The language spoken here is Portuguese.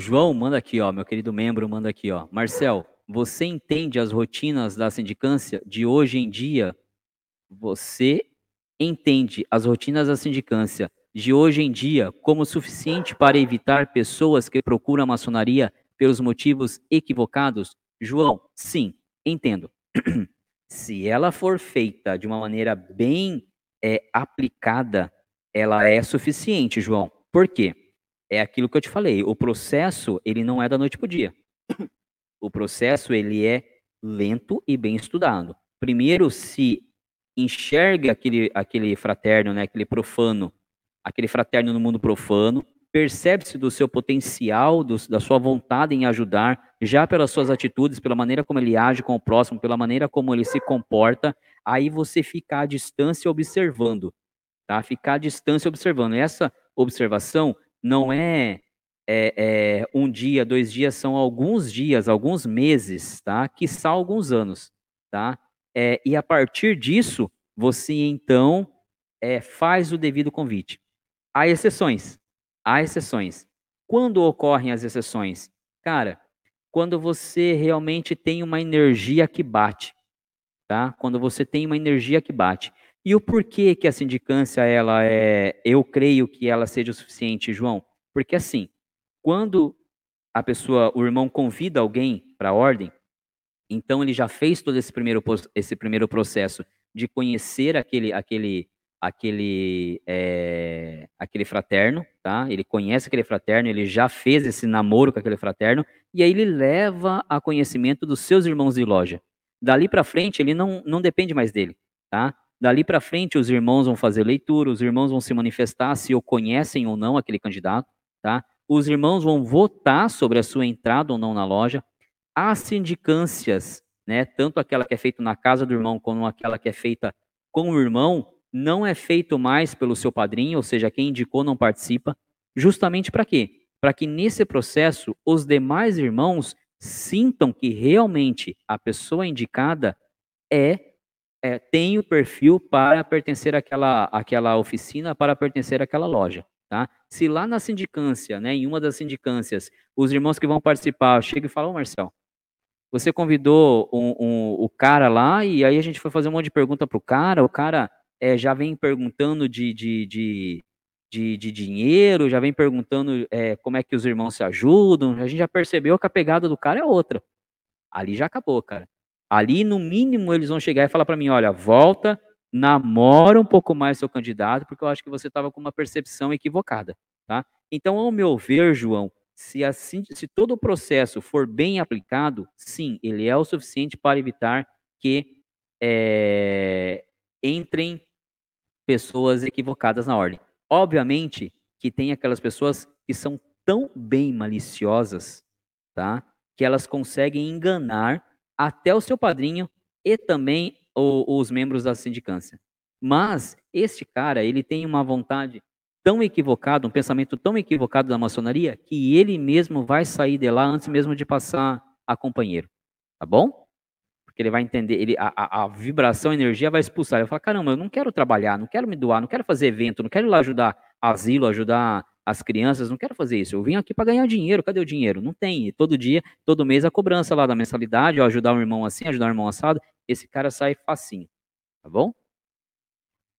João manda aqui, ó, meu querido membro manda aqui, ó. Marcel, você entende as rotinas da sindicância de hoje em dia? Você entende as rotinas da sindicância de hoje em dia como suficiente para evitar pessoas que procuram a maçonaria pelos motivos equivocados? João, sim, entendo. Se ela for feita de uma maneira bem é, aplicada, ela é suficiente, João. Por quê? É aquilo que eu te falei. O processo ele não é da noite para o dia. O processo ele é lento e bem estudado. Primeiro se enxerga aquele, aquele fraterno, né, aquele profano, aquele fraterno no mundo profano, percebe-se do seu potencial, do, da sua vontade em ajudar, já pelas suas atitudes, pela maneira como ele age com o próximo, pela maneira como ele se comporta, aí você fica à distância observando, tá? Ficar à distância observando. Essa observação não é, é, é um dia, dois dias, são alguns dias, alguns meses, tá? Que são alguns anos, tá? É, e a partir disso, você então faz o devido convite. Há exceções. Há exceções. Quando ocorrem as exceções? Cara, quando você realmente tem uma energia que bate, tá? Quando você tem uma energia que bate. E o porquê que a sindicância ela é, eu creio que ela seja o suficiente, João? Porque assim, quando a pessoa, o irmão convida alguém para a ordem, então ele já fez todo esse primeiro, esse primeiro processo de conhecer aquele, aquele, aquele, é, aquele fraterno, tá? Ele conhece aquele fraterno, ele já fez esse namoro com aquele fraterno, e aí ele leva a conhecimento dos seus irmãos de loja. Dali para frente, ele não, não depende mais dele, tá? Dali para frente, os irmãos vão fazer leitura, os irmãos vão se manifestar se o conhecem ou não aquele candidato, tá? Os irmãos vão votar sobre a sua entrada ou não na loja, as sindicâncias, né, tanto aquela que é feita na casa do irmão como aquela que é feita com o irmão, não é feito mais pelo seu padrinho, ou seja, quem indicou não participa, justamente para quê? Para que nesse processo os demais irmãos sintam que realmente a pessoa indicada é, é tem o perfil para pertencer àquela, àquela oficina, para pertencer àquela loja. Tá? Se lá na sindicância, né, em uma das sindicâncias, os irmãos que vão participar chegam e falam, oh, Marcel, você convidou um, um, o cara lá e aí a gente foi fazer um monte de pergunta pro cara, o cara é, já vem perguntando de, de, de, de, de dinheiro, já vem perguntando é, como é que os irmãos se ajudam, a gente já percebeu que a pegada do cara é outra. Ali já acabou, cara. Ali, no mínimo, eles vão chegar e falar para mim, olha, volta, namora um pouco mais seu candidato, porque eu acho que você estava com uma percepção equivocada, tá? Então, ao meu ver, João, se, assim, se todo o processo for bem aplicado, sim, ele é o suficiente para evitar que é, entrem pessoas equivocadas na ordem. Obviamente que tem aquelas pessoas que são tão bem maliciosas, tá? Que elas conseguem enganar até o seu padrinho e também o, os membros da sindicância. Mas este cara, ele tem uma vontade tão equivocado, um pensamento tão equivocado da maçonaria, que ele mesmo vai sair de lá antes mesmo de passar a companheiro. Tá bom? Porque ele vai entender, ele, a, a vibração, a energia vai expulsar. Ele vai falar: caramba, eu não quero trabalhar, não quero me doar, não quero fazer evento, não quero ir lá ajudar asilo, ajudar as crianças, não quero fazer isso. Eu vim aqui para ganhar dinheiro, cadê o dinheiro? Não tem. E todo dia, todo mês a cobrança lá da mensalidade, ó, ajudar um irmão assim, ajudar um irmão assado, esse cara sai facinho. Tá bom?